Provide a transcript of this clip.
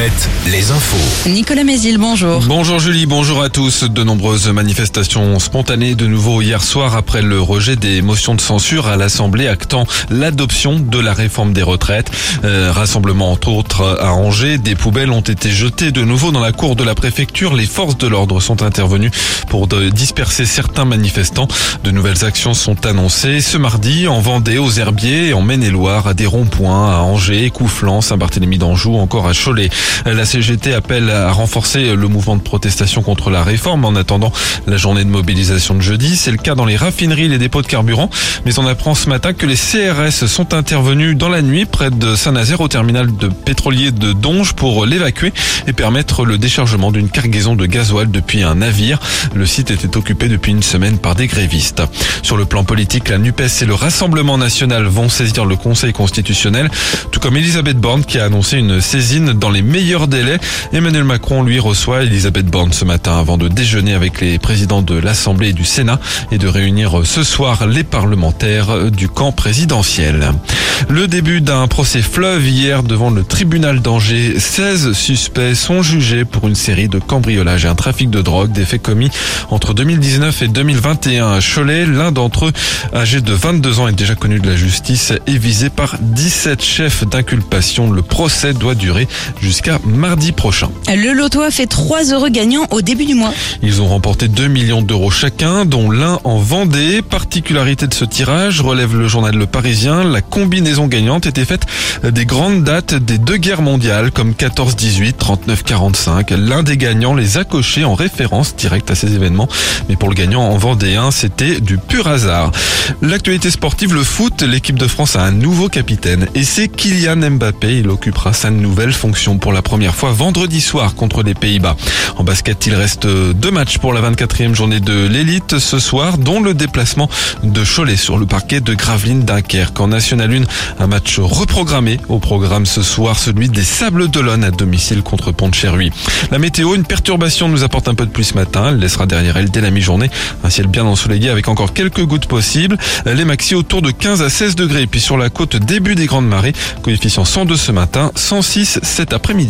Alouette, les infos. Nicolas Mézil, bonjour. Bonjour Julie, bonjour à tous. De nombreuses manifestations spontanées de nouveau hier soir après le rejet des motions de censure à l'Assemblée actant l'adoption de la réforme des retraites. Euh, rassemblement entre autres à Angers, des poubelles ont été jetées de nouveau dans la cour de la préfecture. Les forces de l'ordre sont intervenues pour disperser certains manifestants. De nouvelles actions sont annoncées ce mardi en Vendée, aux Herbiers, en Maine-et-Loire, à des ronds-points, à Angers, Coufflan, Saint-Barthélemy d'Anjou, encore à Cholet. La CGT appelle à renforcer le mouvement de protestation contre la réforme en attendant la journée de mobilisation de jeudi. C'est le cas dans les raffineries et les dépôts de carburant. Mais on apprend ce matin que les CRS sont intervenus dans la nuit près de Saint-Nazaire au terminal de pétrolier de Donge pour l'évacuer et permettre le déchargement d'une cargaison de gasoil depuis un navire. Le site était occupé depuis une semaine par des grévistes. Sur le plan politique, la NUPES et le Rassemblement national vont saisir le Conseil constitutionnel, tout comme Elisabeth Borne qui a annoncé une saisine dans les Emmanuel Macron, lui, reçoit Elisabeth Borne ce matin avant de déjeuner avec les présidents de l'Assemblée et du Sénat et de réunir ce soir les parlementaires du camp présidentiel. Le début d'un procès fleuve hier devant le tribunal d'Angers. 16 suspects sont jugés pour une série de cambriolages et un trafic de drogue, des faits commis entre 2019 et 2021 à Cholet. L'un d'entre eux, âgé de 22 ans, est déjà connu de la justice et visé par 17 chefs d'inculpation. Le procès doit durer jusqu'à mardi prochain. Le loto a fait trois heureux gagnants au début du mois. Ils ont remporté 2 millions d'euros chacun, dont l'un en Vendée. Particularité de ce tirage, relève le journal Le Parisien, la combinaison gagnante était faite des grandes dates des deux guerres mondiales, comme 14-18, 39-45. L'un des gagnants les a cochés en référence directe à ces événements. Mais pour le gagnant en Vendéen, c'était du pur hasard. L'actualité sportive, le foot, l'équipe de France a un nouveau capitaine. Et c'est Kylian Mbappé. Il occupera sa nouvelle fonction pour la première fois vendredi soir contre les Pays-Bas. En basket, il reste deux matchs pour la 24e journée de l'élite ce soir, dont le déplacement de Cholet sur le parquet de Gravelines Dunkerque. En National 1, un match reprogrammé au programme ce soir, celui des Sables d'Olonne à domicile contre Pont-de-Cherruy. La météo, une perturbation nous apporte un peu de pluie ce matin. Elle laissera derrière elle dès la mi-journée un ciel bien ensoleillé avec encore quelques gouttes possibles. Les maxi autour de 15 à 16 degrés. Puis sur la côte, début des grandes marées. Coefficient 102 ce matin, 106 cet après-midi.